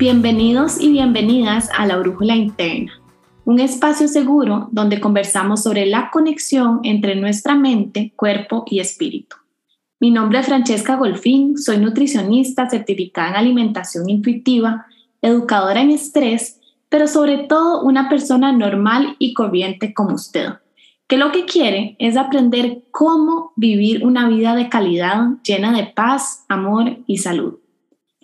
Bienvenidos y bienvenidas a La Brújula Interna, un espacio seguro donde conversamos sobre la conexión entre nuestra mente, cuerpo y espíritu. Mi nombre es Francesca Golfín, soy nutricionista certificada en alimentación intuitiva, educadora en estrés, pero sobre todo una persona normal y corriente como usted, que lo que quiere es aprender cómo vivir una vida de calidad llena de paz, amor y salud.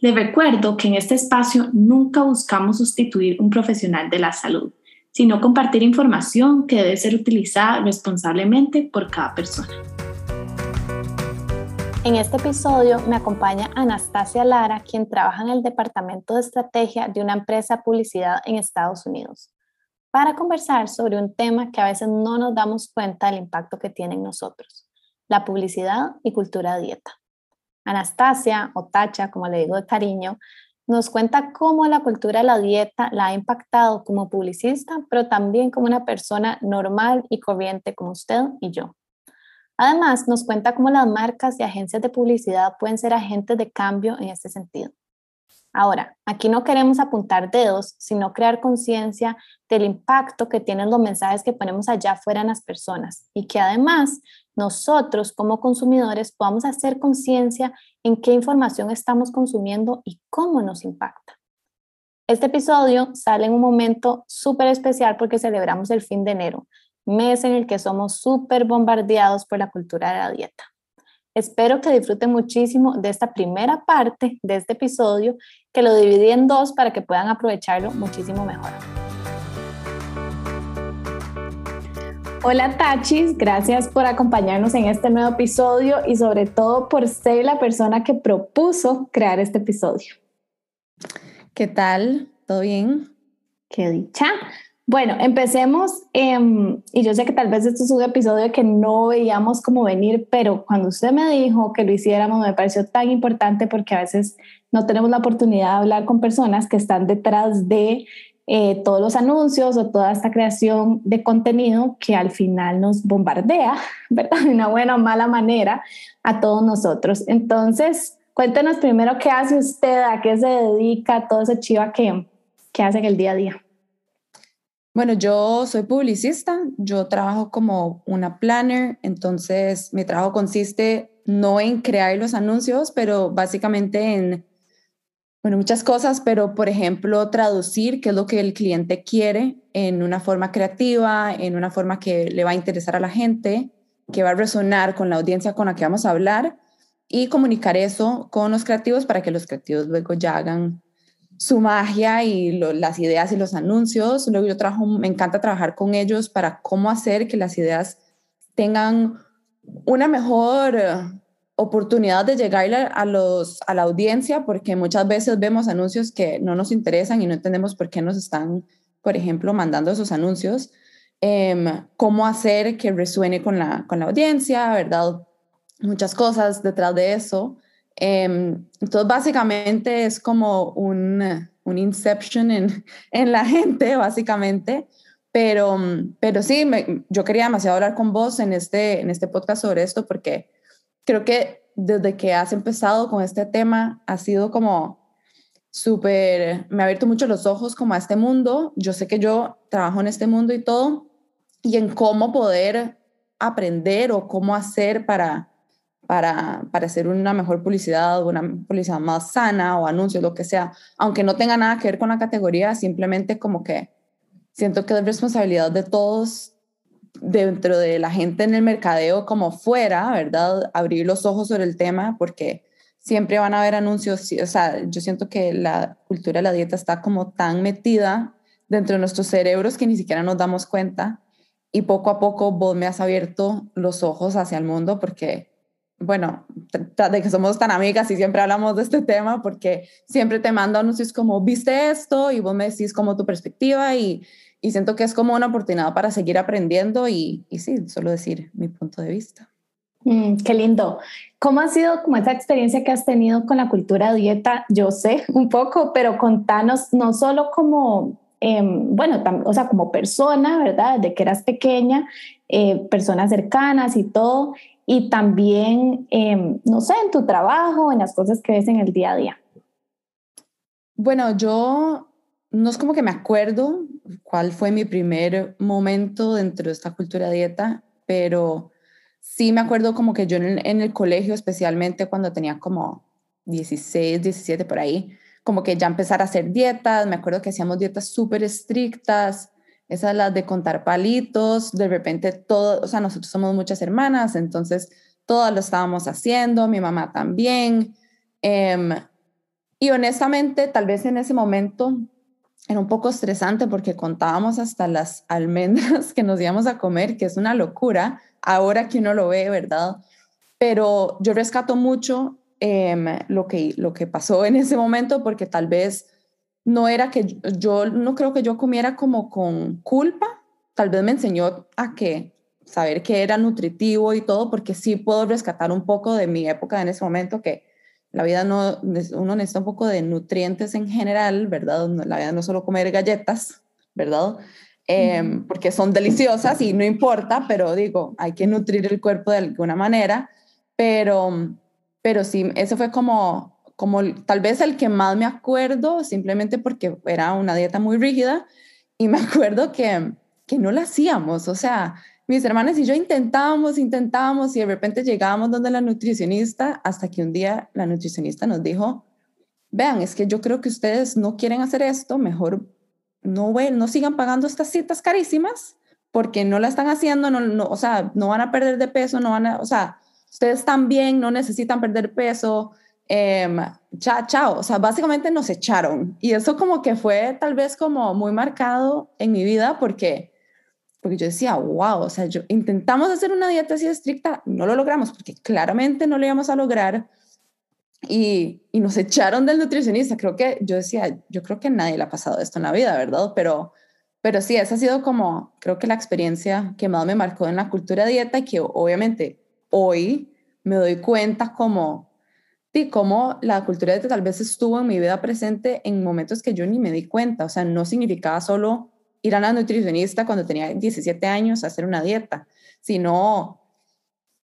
Les recuerdo que en este espacio nunca buscamos sustituir un profesional de la salud, sino compartir información que debe ser utilizada responsablemente por cada persona. En este episodio me acompaña Anastasia Lara, quien trabaja en el Departamento de Estrategia de una empresa publicidad en Estados Unidos, para conversar sobre un tema que a veces no nos damos cuenta del impacto que tiene en nosotros, la publicidad y cultura de dieta. Anastasia, o Tacha, como le digo de cariño, nos cuenta cómo la cultura de la dieta la ha impactado como publicista, pero también como una persona normal y corriente como usted y yo. Además, nos cuenta cómo las marcas y agencias de publicidad pueden ser agentes de cambio en este sentido. Ahora, aquí no queremos apuntar dedos, sino crear conciencia del impacto que tienen los mensajes que ponemos allá afuera en las personas y que además nosotros como consumidores podamos hacer conciencia en qué información estamos consumiendo y cómo nos impacta. Este episodio sale en un momento súper especial porque celebramos el fin de enero, mes en el que somos súper bombardeados por la cultura de la dieta. Espero que disfruten muchísimo de esta primera parte de este episodio, que lo dividí en dos para que puedan aprovecharlo muchísimo mejor. Hola Tachis, gracias por acompañarnos en este nuevo episodio y sobre todo por ser la persona que propuso crear este episodio. ¿Qué tal? ¿Todo bien? Qué dicha. Bueno, empecemos, em, y yo sé que tal vez esto es un episodio que no veíamos como venir, pero cuando usted me dijo que lo hiciéramos me pareció tan importante porque a veces no tenemos la oportunidad de hablar con personas que están detrás de eh, todos los anuncios o toda esta creación de contenido que al final nos bombardea, ¿verdad? De una buena o mala manera a todos nosotros. Entonces, cuéntenos primero qué hace usted, a qué se dedica, todo ese chiva que, que hace en el día a día. Bueno, yo soy publicista, yo trabajo como una planner, entonces mi trabajo consiste no en crear los anuncios, pero básicamente en, bueno, muchas cosas, pero por ejemplo, traducir qué es lo que el cliente quiere en una forma creativa, en una forma que le va a interesar a la gente, que va a resonar con la audiencia con la que vamos a hablar y comunicar eso con los creativos para que los creativos luego ya hagan su magia y las ideas y los anuncios. Luego yo trabajo, me encanta trabajar con ellos para cómo hacer que las ideas tengan una mejor eh, oportunidad de llegar a, los, a la audiencia, porque muchas veces vemos anuncios que no nos interesan y no entendemos por qué nos están, por ejemplo, mandando esos anuncios. Em, cómo hacer que resuene con la, con la audiencia, ¿verdad? Muchas cosas detrás de eso. Em, entonces, básicamente es como un, un inception en, en, la gente, básicamente. Pero, pero sí, me, yo quería demasiado hablar con vos en este, en este podcast sobre esto porque creo que desde que has empezado con este tema ha sido como súper, me ha abierto mucho los ojos como a este mundo. Yo sé que yo trabajo en este mundo y todo, y en cómo poder aprender o cómo hacer para para, para hacer una mejor publicidad, una publicidad más sana o anuncios, lo que sea, aunque no tenga nada que ver con la categoría, simplemente como que siento que es responsabilidad de todos dentro de la gente en el mercadeo como fuera, ¿verdad? Abrir los ojos sobre el tema porque siempre van a haber anuncios, o sea, yo siento que la cultura de la dieta está como tan metida dentro de nuestros cerebros que ni siquiera nos damos cuenta y poco a poco vos me has abierto los ojos hacia el mundo porque bueno, de que somos tan amigas y siempre hablamos de este tema porque siempre te mando anuncios como, viste esto y vos me decís como tu perspectiva y, y siento que es como una oportunidad para seguir aprendiendo y, y sí, solo decir mi punto de vista. Mm, qué lindo. ¿Cómo ha sido como esa experiencia que has tenido con la cultura dieta? Yo sé un poco, pero contanos no solo como, em, bueno, o sea, como persona, ¿verdad? De que eras pequeña, eh, personas cercanas y todo, y también, em, no sé, en tu trabajo, en las cosas que ves en el día a día. Bueno, yo no es como que me acuerdo cuál fue mi primer momento dentro de esta cultura dieta, pero sí me acuerdo como que yo en el, colegio, especialmente cuando tenía como 16, 17 por ahí, como que ya empezar a hacer dietas, me acuerdo que hacíamos dietas súper estrictas, esas las de contar palitos, de repente todo, o sea, nosotros somos muchas hermanas, entonces todas lo estábamos haciendo, mi mamá también. Em, y honestamente, tal vez en ese momento era un poco estresante porque contábamos hasta las almendras que nos íbamos a comer, que es una locura, ahora que uno lo ve, ¿verdad? Pero yo rescato mucho em, lo, que, lo que pasó en ese momento porque tal vez no era que yo, no creo que yo comiera como con culpa, tal vez me enseñó a que saber que era nutritivo y todo, porque sí puedo rescatar un poco de mi época en ese momento que la vida no, uno necesita un poco de nutrientes en general, ¿verdad? La vida no es solo comer galletas, ¿verdad? Em, porque son deliciosas y no importa, pero digo, hay que nutrir el cuerpo de alguna manera, pero, pero sí, ese fue como, como tal vez el que más me acuerdo, simplemente porque era una dieta muy rígida y me acuerdo que, que no la hacíamos, o sea, mis hermanas y yo intentábamos, intentábamos y de repente llegábamos donde la nutricionista hasta que un día la nutricionista nos dijo, vean, es que yo creo que ustedes no quieren hacer esto, mejor no, no sigan pagando estas citas carísimas porque no la están haciendo, no, no, o sea, no van a perder de peso, no van a, o sea, ustedes están bien, no necesitan perder peso, eh, chao, chao, o sea, básicamente nos echaron y eso como que fue tal vez como muy marcado en mi vida porque porque yo decía, wow, o sea, yo, intentamos hacer una dieta así estricta, no lo logramos porque claramente no lo íbamos a lograr y, y, nos echaron del nutricionista. Creo que yo decía, yo creo que nadie le ha pasado esto en la vida, ¿verdad? Pero, pero sí, esa ha sido como, creo que la experiencia que más me marcó en la cultura dieta y que obviamente hoy me doy cuenta como, sí, como la cultura dieta tal vez estuvo en mi vida presente en momentos que yo ni me di cuenta, o sea, no significaba solo ir a la nutricionista cuando tenía 17 años a hacer una dieta, sino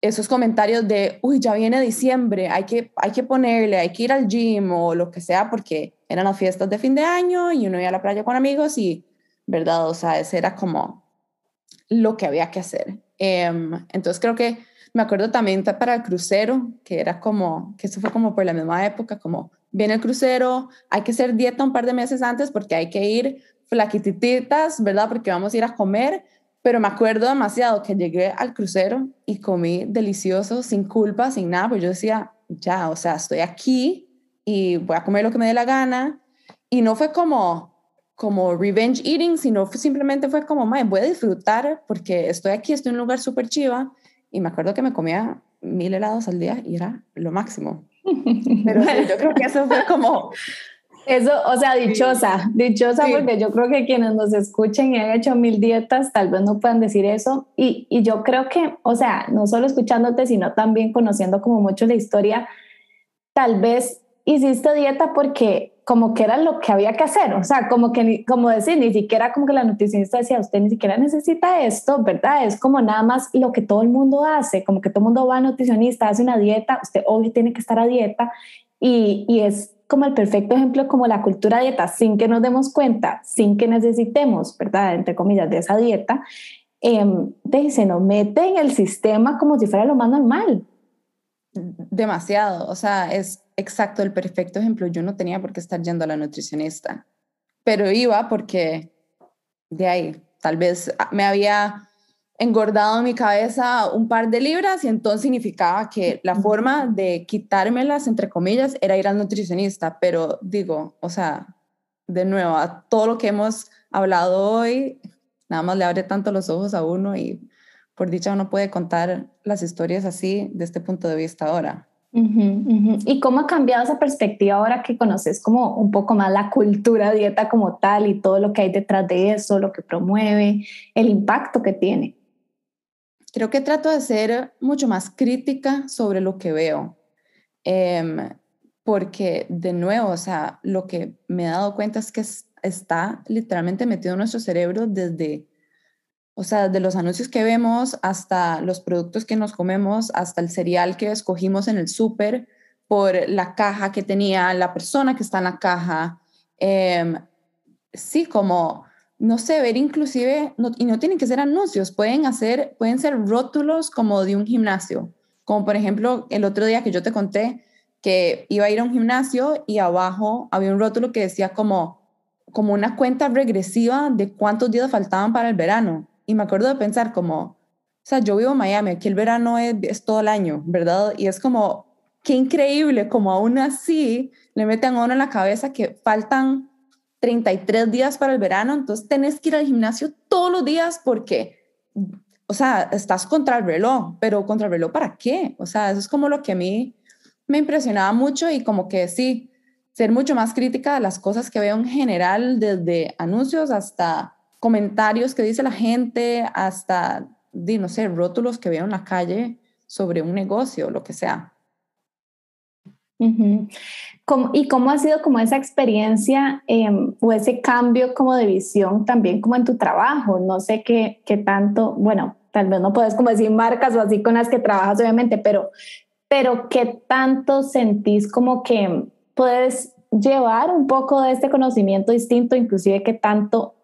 esos comentarios de, uy, ya viene diciembre, hay que, hay que ponerle, hay que ir al gym o lo que sea, porque eran las fiestas de fin de año y uno iba a la playa con amigos y, ¿verdad? O sea, ese era como lo que había que hacer. Em, entonces creo que me acuerdo también para el crucero, que era como, que eso fue como por la misma época, como viene el crucero, hay que hacer dieta un par de meses antes porque hay que ir flaquititas, ¿verdad? Porque vamos a ir a comer, pero me acuerdo demasiado que llegué al crucero y comí delicioso, sin culpa, sin nada, pues yo decía, ya, o sea, estoy aquí y voy a comer lo que me dé la gana. Y no fue como, como revenge eating, sino simplemente fue como, madre, voy a disfrutar porque estoy aquí, estoy en un lugar súper chiva. Y me acuerdo que me comía mil helados al día y era lo máximo. Pero yo creo que eso fue como eso, o sea, dichosa, dichosa porque yo creo que quienes nos escuchen y han hecho mil dietas tal vez no puedan decir eso. Y, y yo creo que, o sea, no solo escuchándote, sino también conociendo como mucho la historia, tal vez hiciste dieta porque como que era lo que había que hacer, o sea, como que, como decir, ni siquiera como que la nutricionista decía, usted ni siquiera necesita esto, ¿verdad? Es como nada más lo que todo el mundo hace, como que todo el mundo va a nutricionista, hace una dieta, usted hoy tiene que estar a dieta y, y es como el perfecto ejemplo como la cultura dieta, sin que nos demos cuenta, sin que necesitemos, ¿verdad? Entre comillas, de esa dieta, eh, se nos mete en el sistema como si fuera lo más normal. Demasiado, o sea, es exacto el perfecto ejemplo. Yo no tenía por qué estar yendo a la nutricionista, pero iba porque de ahí, tal vez me había engordado en mi cabeza un par de libras y entonces significaba que la forma de quitármelas, entre comillas, era ir al nutricionista. Pero digo, o sea, de nuevo, a todo lo que hemos hablado hoy, nada más le abre tanto los ojos a uno y por dicha uno puede contar las historias así de este punto de vista ahora. ¿Y cómo ha cambiado esa perspectiva ahora que conoces como un poco más la cultura dieta como tal y todo lo que hay detrás de eso, lo que promueve, el impacto que tiene? creo que trato de ser mucho más crítica sobre lo que veo. Em, porque, de nuevo, o sea, lo que me he dado cuenta es que está literalmente metido en nuestro cerebro desde, o sea, desde los anuncios que vemos hasta los productos que nos comemos, hasta el cereal que escogimos en el súper, por la caja que tenía la persona que está en la caja, Em, sí, como, no sé, ver inclusive, y no tienen que ser anuncios, pueden, hacer, pueden ser rótulos como de un gimnasio, como por ejemplo el otro día que yo te conté que iba a ir a un gimnasio y abajo había un rótulo que decía como, como una cuenta regresiva de cuántos días faltaban para el verano. Y me acuerdo de pensar como, o sea, yo vivo en Miami, aquí el verano es, es todo el año, ¿verdad? Y es como, qué increíble, como aún así le meten a uno en la cabeza que faltan 33 días para el verano, entonces tenés que ir al gimnasio todos los días porque, o sea, estás contra el reloj, pero contra el reloj ¿para qué? O sea, eso es como lo que a mí me impresionaba mucho y como que sí, ser mucho más crítica de las cosas que veo en general, desde anuncios hasta comentarios que dice la gente, hasta, no sé, rótulos que veo en la calle sobre un negocio, lo que sea. ¿Y cómo ha sido como esa experiencia em, o ese cambio como de visión también como en tu trabajo? No sé qué, qué tanto, bueno, tal vez no puedes como decir marcas o así con las que trabajas obviamente, pero, pero qué tanto sentís como que puedes llevar un poco de este conocimiento distinto, inclusive qué tanto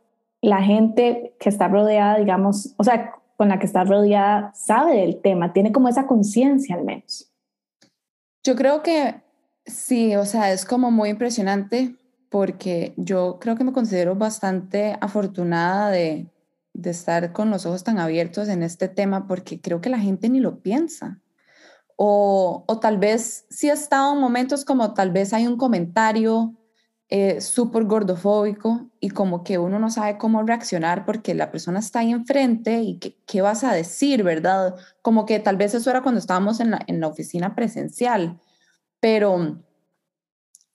la gente que está rodeada, digamos, o sea, con la que está rodeada sabe del tema, tiene como esa conciencia al menos. Yo creo que sí, o sea, es como muy impresionante porque yo creo que me considero bastante afortunada de, estar con los ojos tan abiertos en este tema porque creo que la gente ni lo piensa. O, o tal vez sí ha estado en momentos como tal vez hay un comentario eh, súper gordofóbico y como que uno no sabe cómo reaccionar porque la persona está ahí enfrente y qué, qué vas a decir, ¿verdad? Como que tal vez eso era cuando estábamos en la, en la oficina presencial pero,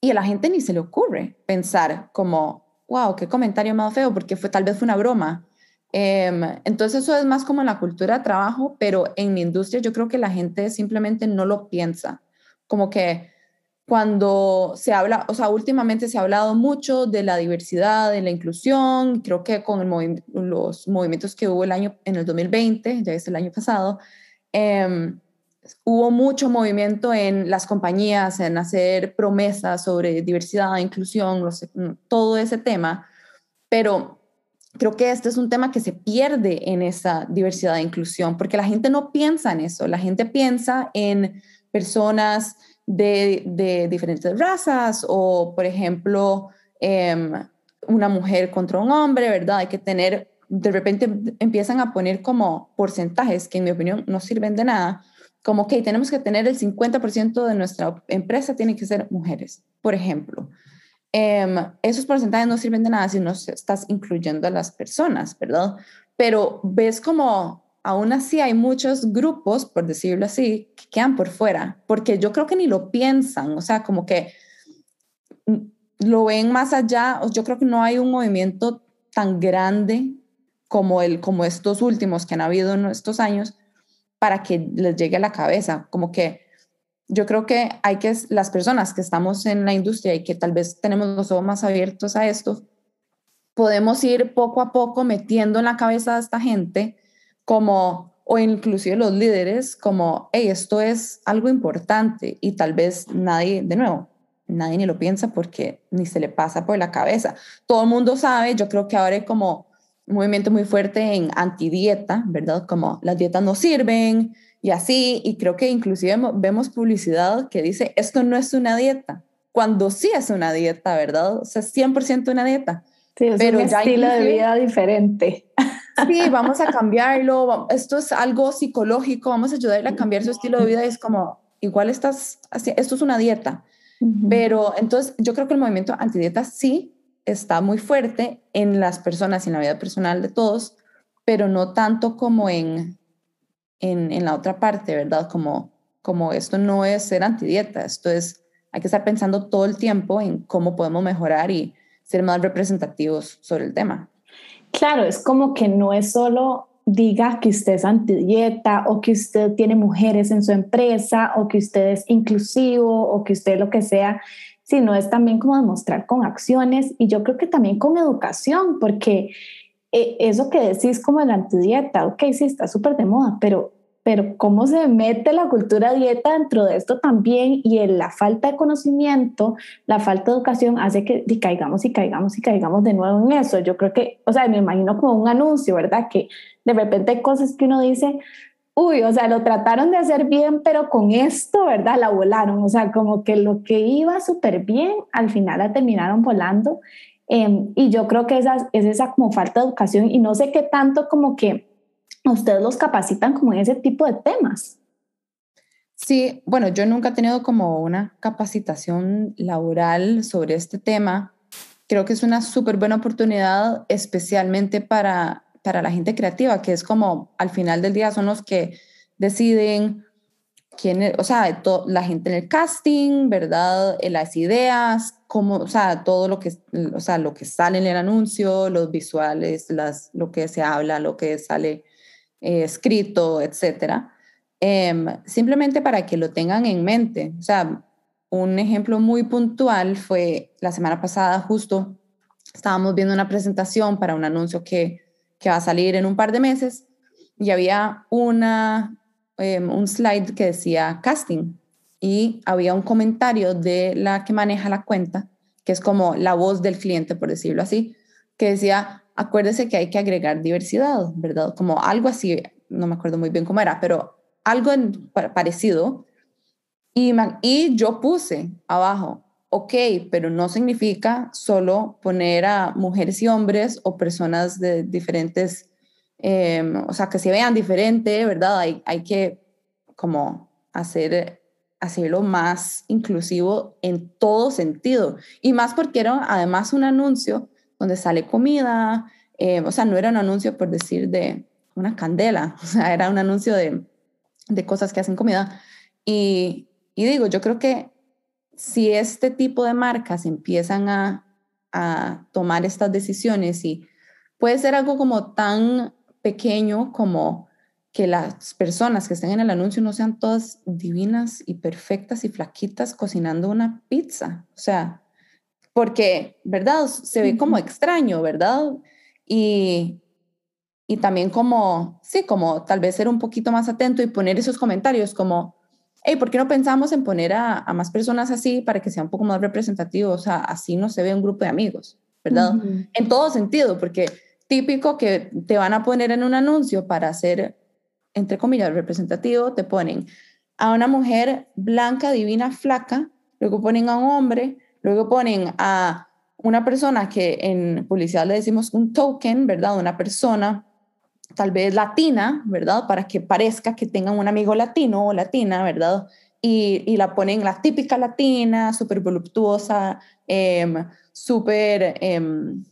y a la gente ni se le ocurre pensar como, wow, qué comentario más feo, porque fue, tal vez fue una broma. Em, entonces eso es más como la cultura de trabajo, pero en mi industria yo creo que la gente simplemente no lo piensa. Como que cuando se habla, o sea, últimamente se ha hablado mucho de la diversidad, de la inclusión, creo que con los movimientos que hubo el año, en el 2020, ya es el año pasado, eh, hubo mucho movimiento en las compañías, en hacer promesas sobre diversidad, inclusión, todo ese tema, pero creo que este es un tema que se pierde en esa diversidad e inclusión, porque la gente no piensa en eso, la gente piensa en personas de, diferentes razas o, por ejemplo, em, una mujer contra un hombre, ¿verdad? Hay que tener, de repente empiezan a poner como porcentajes que en mi opinión no sirven de nada, como que tenemos que tener el 50% de nuestra empresa tiene que ser mujeres, por ejemplo. Em, esos porcentajes no sirven de nada si no estás incluyendo a las personas, ¿verdad? Pero ves como aún así hay muchos grupos, por decirlo así, que quedan por fuera, porque yo creo que ni lo piensan, o sea, como que lo ven más allá, yo creo que no hay un movimiento tan grande como, el, como estos últimos que han habido en estos años, para que les llegue a la cabeza. Como que yo creo que hay que, las personas que estamos en la industria y que tal vez tenemos los ojos más abiertos a esto, podemos ir poco a poco metiendo en la cabeza de esta gente como, o inclusive los líderes, como, hey, esto es algo importante y tal vez nadie, de nuevo, nadie ni lo piensa porque ni se le pasa por la cabeza. Todo el mundo sabe, yo creo que ahora hay como un movimiento muy fuerte en antidieta, ¿verdad? Como las dietas no sirven y así, y creo que inclusive vemos publicidad que dice, esto no es una dieta, cuando sí es una dieta, ¿verdad? O sea, 100% una dieta. Sí, es pero un estilo de vida diferente. Sí, vamos a cambiarlo, esto es algo psicológico, vamos a ayudarle a cambiar su estilo de vida y es como, igual estás, esto es una dieta. Pero entonces yo creo que el movimiento antidieta sí está muy fuerte en las personas y en la vida personal de todos, pero no tanto como en, en, la otra parte, ¿verdad? Como, como esto no es ser antidieta, esto es, hay que estar pensando todo el tiempo en cómo podemos mejorar y ser más representativos sobre el tema. Claro, es como que no es solo diga que usted es antidieta o que usted tiene mujeres en su empresa o que usted es inclusivo o que usted lo que sea, sino es también como demostrar con acciones y yo creo que también con educación, porque eh, eso que decís como la antidieta, ok, sí, está súper de moda, pero, pero cómo se mete la cultura dieta dentro de esto también y la falta de conocimiento, la falta de educación hace que caigamos y caigamos y caigamos de nuevo en eso. Yo creo que, o sea, me imagino como un anuncio, ¿verdad? Que de repente hay cosas que uno dice, uy, o sea, lo trataron de hacer bien, pero con esto, ¿verdad? La volaron, o sea, como que lo que iba súper bien, al final la terminaron volando. Em, y yo creo que esa, es esa como falta de educación y no sé qué tanto como que ustedes los capacitan como en ese tipo de temas. Sí, bueno, yo nunca he tenido como una capacitación laboral sobre este tema. Creo que es una súper buena oportunidad, especialmente para para la gente creativa, que es como al final del día son los que deciden quién, o sea, la gente en el casting, ¿verdad? Eh, las ideas, cómo, o sea, todo lo que, o sea, lo que sale en el anuncio, los visuales, las, lo que se habla, lo que sale eh, escrito, etcétera. Em, simplemente para que lo tengan en mente. O sea, un ejemplo muy puntual fue la semana pasada, justo estábamos viendo una presentación para un anuncio que que va a salir en un par de meses, y había una, em, un slide que decía casting y había un comentario de la que maneja la cuenta, que es como la voz del cliente, por decirlo así, que decía, acuérdese que hay que agregar diversidad, ¿verdad? Como algo así, no me acuerdo muy bien cómo era, pero algo parecido. Y, y yo puse abajo, ok, pero no significa solo poner a mujeres y hombres o personas de diferentes, em, o sea, que se vean diferente, ¿verdad? Hay, hay que como hacer, hacerlo más inclusivo en todo sentido. Y más porque era además un anuncio donde sale comida, em, o sea, no era un anuncio por decir de una candela, o sea, era un anuncio de, de cosas que hacen comida. Y, y digo, yo creo que si este tipo de marcas empiezan a, tomar estas decisiones y puede ser algo como tan pequeño como que las personas que estén en el anuncio no sean todas divinas y perfectas y flaquitas cocinando una pizza. O sea, porque, ¿verdad? Se ve como extraño, ¿verdad? Y, y también como, sí, como tal vez ser un poquito más atento y poner esos comentarios como, hey, ¿por qué no pensamos en poner a, más personas así para que sea un poco más representativo? O sea, así no se ve un grupo de amigos, ¿verdad? En todo sentido, porque típico que te van a poner en un anuncio para ser, entre comillas, representativo, te ponen a una mujer blanca, divina, flaca, luego ponen a un hombre, luego ponen a una persona que en publicidad le decimos un token, ¿verdad? Una persona tal vez latina, ¿verdad? Para que parezca que tengan un amigo latino o latina, ¿verdad? Y, y la ponen la típica latina, súper voluptuosa, eh, súper, em,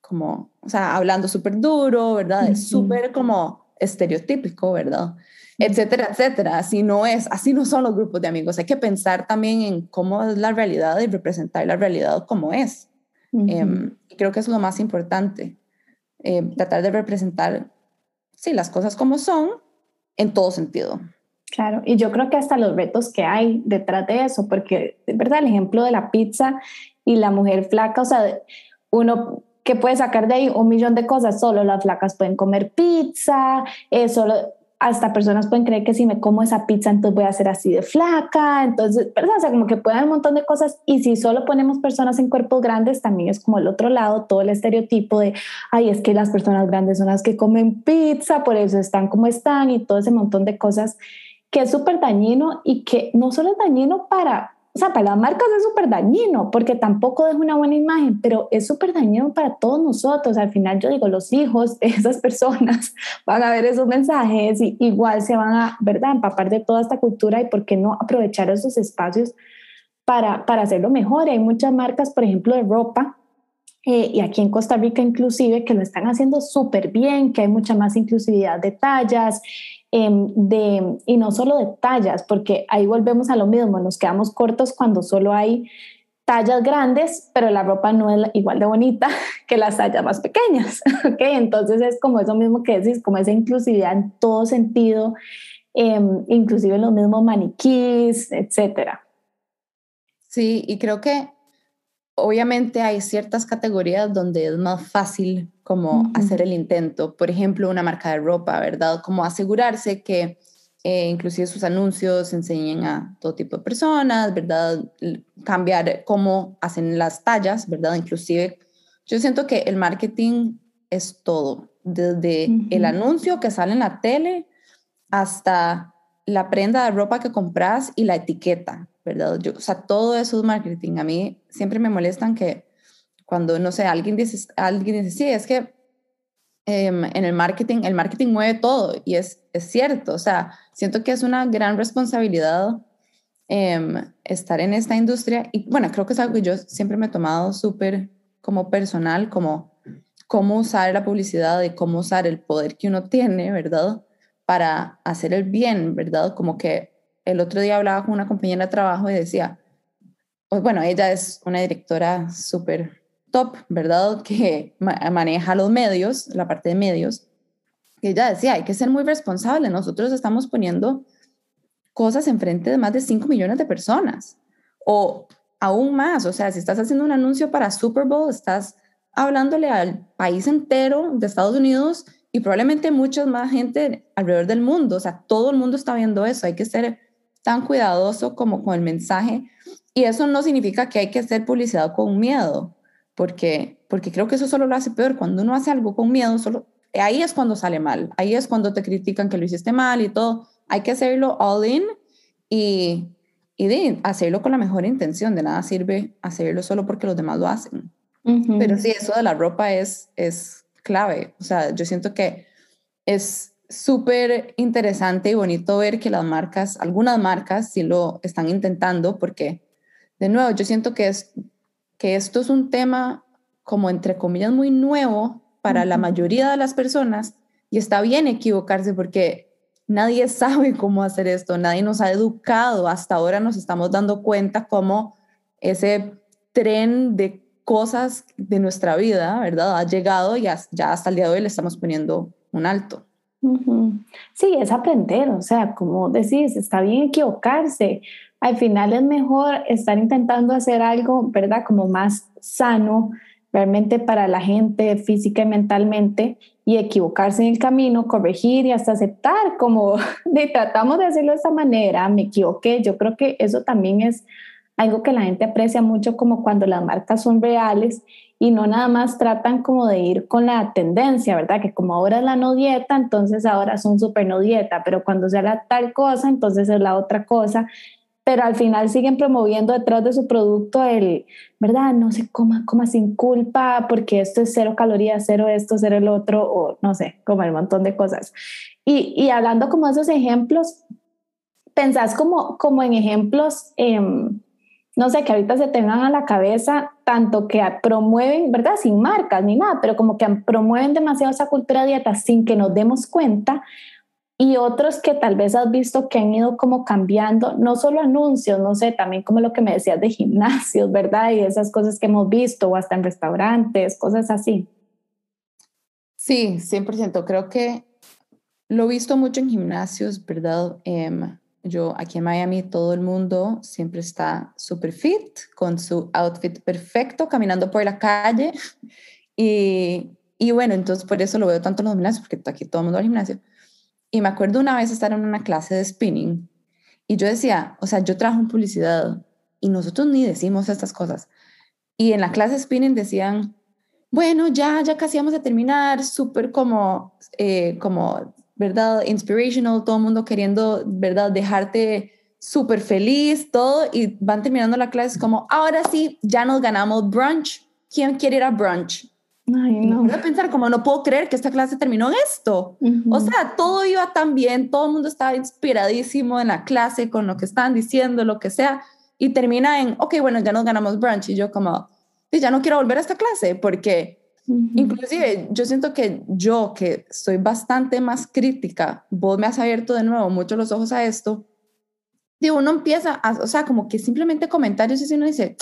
como, o sea, hablando súper duro, ¿verdad? Es súper como estereotípico, ¿verdad? Etcétera, etcétera. Así no es, así no son los grupos de amigos. Hay que pensar también en cómo es la realidad y representar la realidad como es. Em, y creo que es lo más importante. Eh, tratar de representar, sí, las cosas como son en todo sentido. Claro, y yo creo que hasta los retos que hay detrás de eso, porque de verdad el ejemplo de la pizza y la mujer flaca, o sea, uno que puede sacar de ahí un millón de cosas, solo las flacas pueden comer pizza, eh, solo hasta personas pueden creer que si me como esa pizza entonces voy a ser así de flaca, entonces, ¿verdad? O sea, como que pueden un montón de cosas y si solo ponemos personas en cuerpos grandes también es como el otro lado, todo el estereotipo de, ay, es que las personas grandes son las que comen pizza, por eso están como están y todo ese montón de cosas que es súper dañino y que no solo es dañino para o sea, para las marcas es súper dañino porque tampoco es una buena imagen, pero es súper dañino para todos nosotros. Al final yo digo, los hijos de esas personas van a ver esos mensajes y igual se van a, ¿verdad?, empapar de toda esta cultura y por qué no aprovechar esos espacios para, para hacerlo mejor. Hay muchas marcas, por ejemplo, de ropa eh, y aquí en Costa Rica inclusive que lo están haciendo súper bien, que hay mucha más inclusividad de tallas Em, de, y no solo de tallas, porque ahí volvemos a lo mismo, nos quedamos cortos cuando solo hay tallas grandes, pero la ropa no es igual de bonita que las tallas más pequeñas, ¿ok? Entonces es como eso mismo que decís, como esa inclusividad en todo sentido, eh, inclusive los mismos maniquís, etcétera. Sí, y creo que obviamente hay ciertas categorías donde es más fácil como hacer el intento. Por ejemplo, una marca de ropa, ¿verdad? Como asegurarse que eh, inclusive sus anuncios enseñan a todo tipo de personas, ¿verdad? Cambiar cómo hacen las tallas, ¿verdad? Inclusive yo siento que el marketing es todo, desde el anuncio que sale en la tele hasta la prenda de ropa que compras y la etiqueta, ¿verdad? Yo, o sea, todo eso es marketing. A mí siempre me molestan que cuando, no sé, alguien dice, alguien dice sí, es que em, en el marketing, el marketing mueve todo y es, es cierto, o sea, siento que es una gran responsabilidad em, estar en esta industria y bueno, creo que es algo que yo siempre me he tomado súper como personal, como cómo usar la publicidad y cómo usar el poder que uno tiene, ¿verdad? Para hacer el bien, ¿verdad? Como que el otro día hablaba con una compañera de trabajo y decía, bueno, ella es una directora súper top, ¿verdad? Que maneja los medios, la parte de medios. Y ella decía, hay que ser muy responsable. Nosotros estamos poniendo cosas enfrente de más de 5 millones de personas. O aún más, o sea, si estás haciendo un anuncio para Super Bowl, estás hablándole al país entero de Estados Unidos y probablemente mucha más gente alrededor del mundo. O sea, todo el mundo está viendo eso. Hay que ser tan cuidadoso como con el mensaje. Y eso no significa que hay que hacer publicidad con miedo, porque, porque creo que eso solo lo hace peor. Cuando uno hace algo con miedo, solo, ahí es cuando sale mal. Ahí es cuando te critican que lo hiciste mal y todo. Hay que hacerlo all in y, y de hacerlo con la mejor intención. De nada sirve hacerlo solo porque los demás lo hacen. Pero sí, eso de la ropa es, es clave. O sea, yo siento que es súper interesante y bonito ver que las marcas, algunas marcas sí lo están intentando porque, de nuevo, yo siento que, es, que esto es un tema como entre comillas muy nuevo para la mayoría de las personas y está bien equivocarse porque nadie sabe cómo hacer esto, nadie nos ha educado, hasta ahora nos estamos dando cuenta cómo ese tren de cosas de nuestra vida, ¿verdad? Ha llegado y ya hasta el día de hoy le estamos poniendo un alto. Sí, es aprender, o sea, como decís, está bien equivocarse. Al final es mejor estar intentando hacer algo, ¿verdad? Como más sano realmente para la gente física y mentalmente y equivocarse en el camino, corregir y hasta aceptar como de tratamos de hacerlo de esta manera, me equivoqué. Yo creo que eso también es algo que la gente aprecia mucho como cuando las marcas son reales y no nada más tratan como de ir con la tendencia, ¿verdad? Que como ahora es la no dieta, entonces ahora son súper no dieta, pero cuando sea la tal cosa, entonces es la otra cosa. Pero al final siguen promoviendo detrás de su producto el, ¿verdad? No se coma, coma sin culpa, porque esto es cero calorías, cero esto, cero el otro, o no sé, como el montón de cosas. Y, y hablando como esos ejemplos, pensás como, como en ejemplos eh, no sé, que ahorita se tengan a la cabeza tanto que promueven, ¿verdad? Sin marcas ni nada, pero como que promueven demasiado esa cultura de dieta sin que nos demos cuenta y otros que tal vez has visto que han ido como cambiando, no solo anuncios, no sé, también como lo que me decías de gimnasios, ¿verdad? Y esas cosas que hemos visto o hasta en restaurantes, cosas así. Sí, 100%. Creo que lo he visto mucho en gimnasios, ¿verdad? Eh, yo aquí en Miami todo el mundo siempre está súper fit, con su outfit perfecto, caminando por la calle. Y, y, bueno, entonces por eso lo veo tanto en los gimnasios, porque aquí todo el mundo va al gimnasio. Y me acuerdo una vez estar en una clase de spinning y yo decía, o sea, yo trabajo en publicidad y nosotros ni decimos estas cosas. Y en la clase de spinning decían, bueno, ya, ya casi vamos a terminar, súper como, eh, como ¿verdad? Inspirational, todo el mundo queriendo, ¿verdad? Dejarte súper feliz, todo, y van terminando la clase como, ahora sí, ya nos ganamos brunch. ¿Quién quiere ir a brunch? Ay, no. a pensar como, no puedo creer que esta clase terminó en esto. O sea, todo iba tan bien, todo el mundo estaba inspiradísimo en la clase con lo que estaban diciendo, lo que sea, y termina en, ok, bueno, ya nos ganamos brunch. Y yo como, ya no quiero volver a esta clase porque Inclusive, yo siento que yo, que soy bastante más crítica, vos me has abierto de nuevo mucho los ojos a esto, digo, uno empieza, a, o sea, como que simplemente comentarios y uno dice,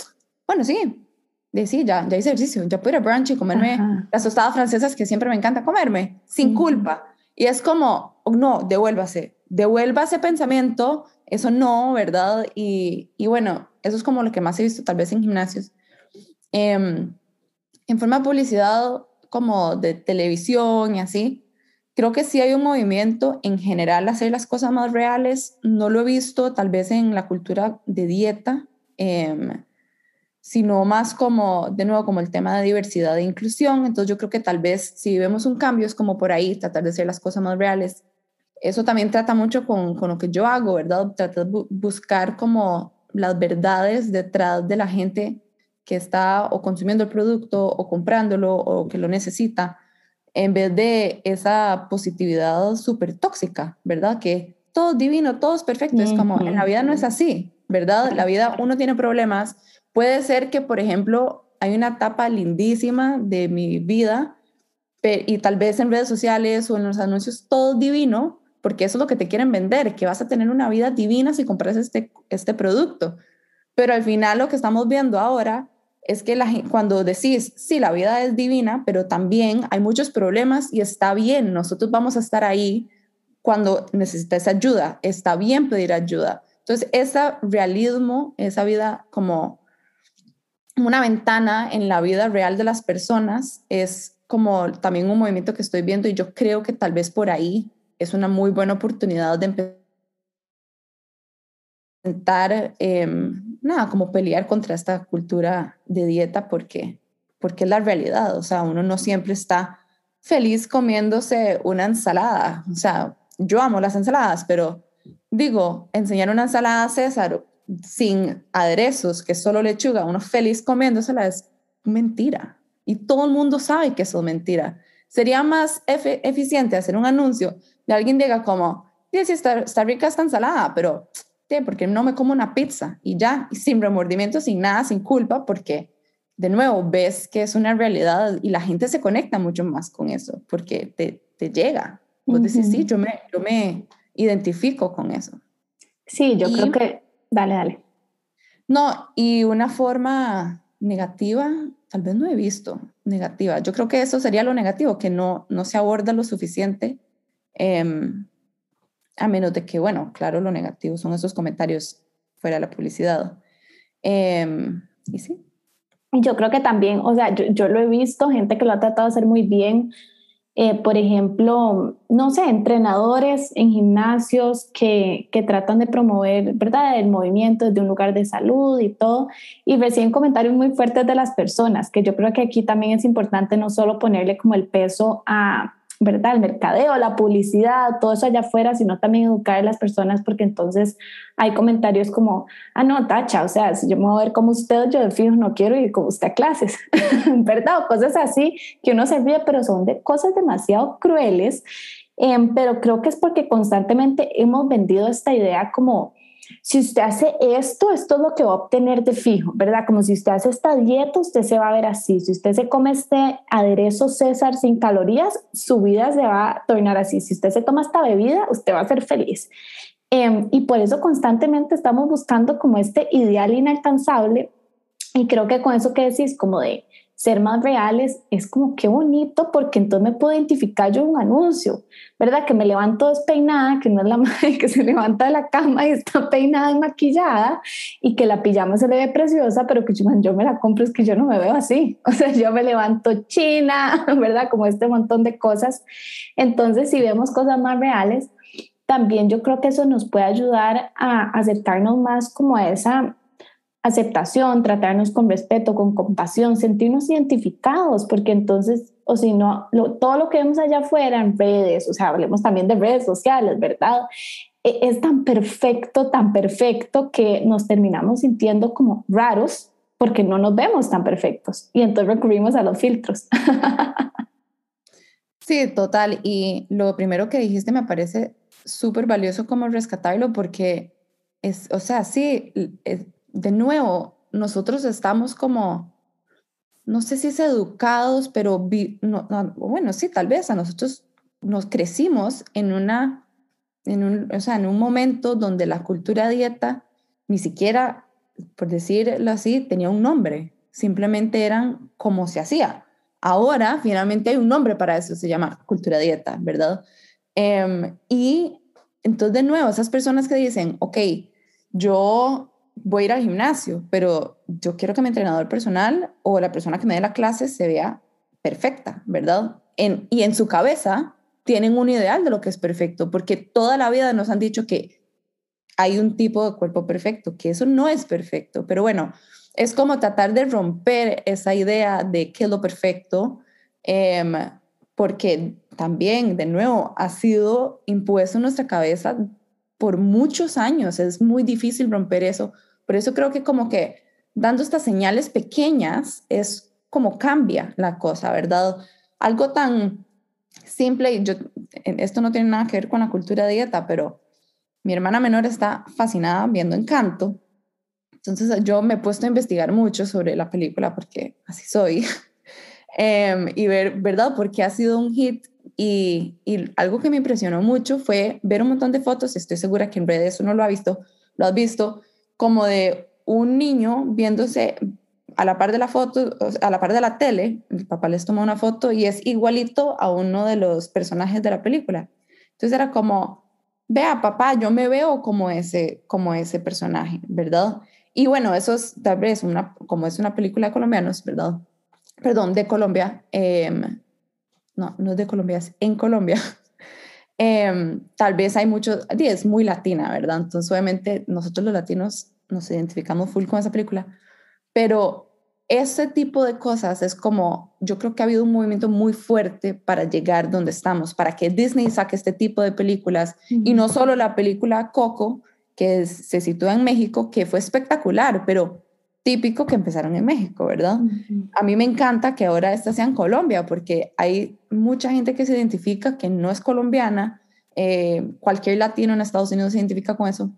bueno, sí, de, sí, ya, ya hice ejercicio, ya puedo ir a brunch y comerme las tostadas francesas que siempre me encanta comerme, sin culpa. Y es como, oh, no, devuélvase, devuélvase pensamiento, eso no, ¿verdad? Y, y bueno, eso es como lo que más he visto tal vez en gimnasios. Eh, en forma de publicidad como de televisión y así, creo que sí hay un movimiento en general hacer las cosas más reales. No lo he visto tal vez en la cultura de dieta, em, sino más como, de nuevo, como el tema de diversidad e inclusión. Entonces yo creo que tal vez si vemos un cambio es como por ahí, tratar de hacer las cosas más reales. Eso también trata mucho con, con lo que yo hago, ¿verdad? Tratar de buscar como las verdades detrás de la gente que está o consumiendo el producto o comprándolo o que lo necesita, en vez de esa positividad súper tóxica, ¿verdad? Que todo es divino, todo es perfecto. Es como, en la vida no es así, ¿verdad? La vida uno tiene problemas. Puede ser que, por ejemplo, hay una etapa lindísima de mi vida y tal vez en redes sociales o en los anuncios todo divino, porque eso es lo que te quieren vender, que vas a tener una vida divina si compras este, este producto. Pero al final lo que estamos viendo ahora es que la, cuando decís, sí, la vida es divina, pero también hay muchos problemas y está bien, nosotros vamos a estar ahí cuando necesites ayuda, está bien pedir ayuda. Entonces, ese realismo, esa vida como una ventana en la vida real de las personas es como también un movimiento que estoy viendo y yo creo que tal vez por ahí es una muy buena oportunidad de empezar, em, nada, como pelear contra esta cultura de dieta porque, porque es la realidad, o sea, uno no siempre está feliz comiéndose una ensalada, o sea, yo amo las ensaladas, pero digo, enseñar una ensalada a César sin aderezos, que es solo lechuga, uno feliz comiéndosela es mentira. Y todo el mundo sabe que eso es mentira. Sería más eficiente hacer un anuncio de alguien diga como, sí, está, está rica esta ensalada, pero porque no me como una pizza y ya, y sin remordimiento, sin nada, sin culpa, porque de nuevo ves que es una realidad y la gente se conecta mucho más con eso, porque te, te llega. Vos decís, sí, yo me, yo me identifico con eso. Sí, yo creo que, dale, dale. No, y una forma negativa, tal vez no he visto negativa. Yo creo que eso sería lo negativo, que no, no se aborda lo suficiente. Em, a menos de que, bueno, claro, lo negativo son esos comentarios fuera de la publicidad. Em, y sí. Yo creo que también, o sea, yo, lo he visto, gente que lo ha tratado de hacer muy bien. Eh, por ejemplo, no sé, entrenadores en gimnasios que, que, tratan de promover, ¿verdad?, el movimiento desde un lugar de salud y todo. Y recién comentarios muy fuertes de las personas, que yo creo que aquí también es importante no solo ponerle como el peso a, ¿verdad? El mercadeo, la publicidad, todo eso allá afuera, sino también educar a las personas, porque entonces hay comentarios como, ah, no, tacha, o sea, si yo me voy a ver como usted, yo de fijo no quiero ir como usted a clases, ¿verdad? O cosas así que uno se ríe, pero son de cosas demasiado crueles, em, pero creo que es porque constantemente hemos vendido esta idea como si usted hace esto, esto es lo que va a obtener de fijo, ¿verdad? Como si usted hace esta dieta, usted se va a ver así. Si usted se come este aderezo César sin calorías, su vida se va a tornar así. Si usted se toma esta bebida, usted va a ser feliz. Em, y por eso constantemente estamos buscando como este ideal inalcanzable. Y creo que con eso que decís, como de ser más reales, es como qué bonito porque entonces me puedo identificar yo un anuncio, ¿verdad? Que me levanto despeinada, que no es la madre que se levanta de la cama y está peinada y maquillada y que la pijama se le ve preciosa, pero que yo, yo me la compro, es que yo no me veo así. O sea, yo me levanto china, ¿verdad? Como este montón de cosas. Entonces, si vemos cosas más reales, también yo creo que eso nos puede ayudar a acercarnos más como a esa aceptación, tratarnos con respeto, con compasión, sentirnos identificados, porque entonces, o si no, todo lo que vemos allá afuera en redes, o sea, hablemos también de redes sociales, ¿verdad? E, es tan perfecto, tan perfecto que nos terminamos sintiendo como raros porque no nos vemos tan perfectos y entonces recurrimos a los filtros. Sí, total. Y lo primero que dijiste me parece súper valioso como rescatarlo porque es, o sea, sí, es, de nuevo, nosotros estamos como, no sé si es educados, pero bueno, sí, tal vez a nosotros nos crecimos en una, en un, o sea, en un momento donde la cultura dieta ni siquiera, por decirlo así, tenía un nombre, simplemente eran como se hacía. Ahora finalmente hay un nombre para eso, se llama cultura dieta, ¿verdad? Em, y entonces de nuevo, esas personas que dicen, ok, yo voy a ir al gimnasio, pero yo quiero que mi entrenador personal o la persona que me dé la clase se vea perfecta, ¿verdad? En, y en su cabeza tienen un ideal de lo que es perfecto, porque toda la vida nos han dicho que hay un tipo de cuerpo perfecto, que eso no es perfecto, pero bueno, es como tratar de romper esa idea de que es lo perfecto, em, porque también, de nuevo, ha sido impuesto en nuestra cabeza por muchos años, es muy difícil romper eso, por eso creo que como que dando estas señales pequeñas es como cambia la cosa, ¿verdad? Algo tan simple, y yo, esto no tiene nada que ver con la cultura de dieta, pero mi hermana menor está fascinada viendo Encanto. Entonces yo me he puesto a investigar mucho sobre la película porque así soy. Em, y ver, ¿verdad? Porque ha sido un hit. Y, y, algo que me impresionó mucho fue ver un montón de fotos, estoy segura que en redes uno lo ha visto, lo has visto, como de un niño viéndose a la par de la foto, a la par de la tele, el papá les toma una foto y es igualito a uno de los personajes de la película. Entonces era como, vea papá, yo me veo como ese, como ese personaje, ¿verdad? Y bueno, eso es tal vez una, como es una película de colombianos, ¿verdad? Perdón, de Colombia. Em, no, no es de Colombia, es en Colombia. Em, tal vez hay mucho, es muy latina, ¿verdad? Entonces obviamente nosotros los latinos nos identificamos full con esa película, pero ese tipo de cosas es como, yo creo que ha habido un movimiento muy fuerte para llegar donde estamos, para que Disney saque este tipo de películas y no solo la película Coco, que se sitúa en México, que fue espectacular, pero típico que empezaron en México, ¿verdad? A mí me encanta que ahora esta sea en Colombia, porque hay mucha gente que se identifica que no es colombiana, eh, cualquier latino en Estados Unidos se identifica con eso.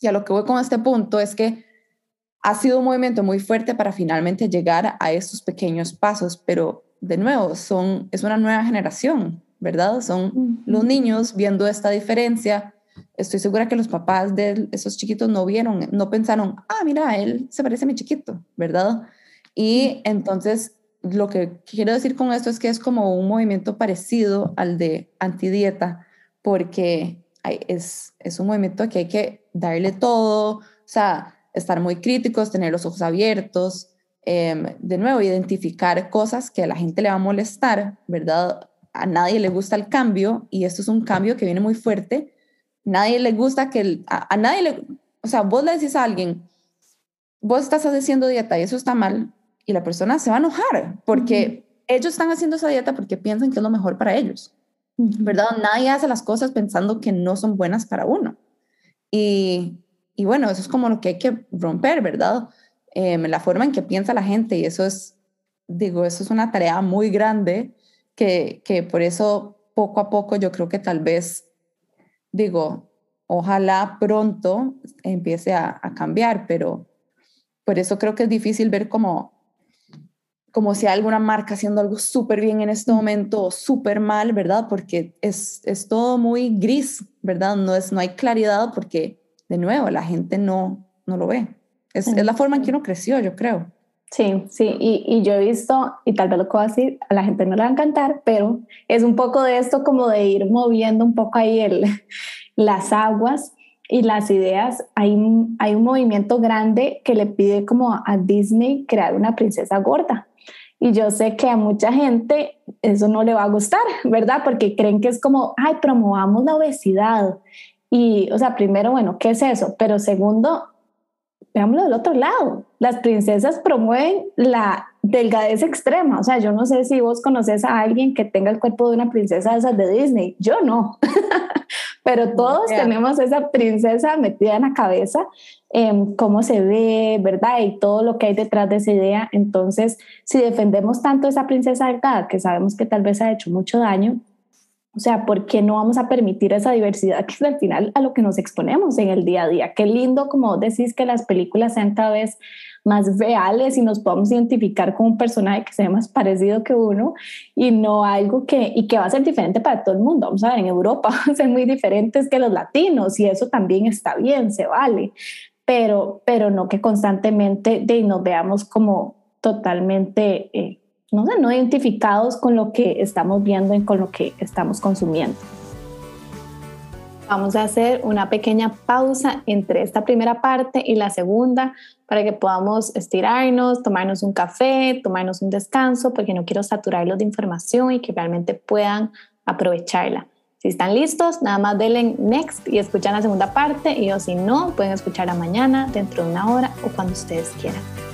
Y a lo que voy con este punto es que ha sido un movimiento muy fuerte para finalmente llegar a esos pequeños pasos, pero de nuevo, son, es una nueva generación, ¿verdad? Son los niños viendo esta diferencia. Estoy segura que los papás de esos chiquitos no vieron, no pensaron, ah, mira, él se parece a mi chiquito, ¿verdad? Y entonces lo que quiero decir con esto es que es como un movimiento parecido al de antidieta, porque es, es un movimiento que hay que darle todo, o sea, estar muy críticos, tener los ojos abiertos, em, de nuevo, identificar cosas que a la gente le va a molestar, ¿verdad? A nadie le gusta el cambio y esto es un cambio que viene muy fuerte. Nadie le gusta que, a, nadie le, o sea, vos le decís a alguien, vos estás haciendo dieta y eso está mal y la persona se va a enojar porque ellos están haciendo esa dieta porque piensan que es lo mejor para ellos, ¿verdad? Nadie hace las cosas pensando que no son buenas para uno. Y y bueno, eso es como lo que hay que romper, ¿verdad? Em, la forma en que piensa la gente y eso es, digo, eso es una tarea muy grande que, que por eso poco a poco yo creo que tal vez, digo, ojalá pronto empiece a, a cambiar, pero por eso creo que es difícil ver como como si hay alguna marca haciendo algo súper bien en este momento o súper mal, ¿verdad? Porque es, es todo muy gris, ¿verdad? No, es, no hay claridad porque de nuevo, la gente no, no lo ve. Es, es la forma en que uno creció, yo creo. Sí, sí, y, y, yo he visto, y tal vez lo puedo decir, a la gente no le va a encantar, pero es un poco de esto como de ir moviendo un poco ahí el, las aguas y las ideas. Hay, hay un movimiento grande que le pide como a Disney crear una princesa gorda. Y yo sé que a mucha gente eso no le va a gustar, ¿verdad? Porque creen que es como, ay, promovamos la obesidad y, o sea, primero, bueno, ¿qué es eso? Pero segundo, veámoslo del otro lado. Las princesas promueven la delgadez extrema. O sea, yo no sé si vos conoces a alguien que tenga el cuerpo de una princesa de esas de Disney. Yo no. Pero todos tenemos esa princesa metida en la cabeza, en cómo se ve, ¿verdad? Y todo lo que hay detrás de esa idea. Entonces, si defendemos tanto esa princesa delgada, que sabemos que tal vez ha hecho mucho daño, o sea, ¿por qué no vamos a permitir esa diversidad que es al final a lo que nos exponemos en el día a día? Qué lindo, como decís, que las películas sean cada vez más reales y nos podamos identificar con un personaje que sea más parecido que uno y no algo que, y que va a ser diferente para todo el mundo. Vamos a ver, en Europa son muy diferentes que los latinos y eso también está bien, se vale, pero, pero no que constantemente de, nos veamos como totalmente... Eh, no sé, no identificados con lo que estamos viendo y con lo que estamos consumiendo. Vamos a hacer una pequeña pausa entre esta primera parte y la segunda para que podamos estirarnos, tomarnos un café, tomarnos un descanso, porque no quiero saturarlos de información y que realmente puedan aprovecharla. Si están listos, nada más denle next y escuchan la segunda parte y o si no, pueden escucharla mañana, dentro de una hora o cuando ustedes quieran.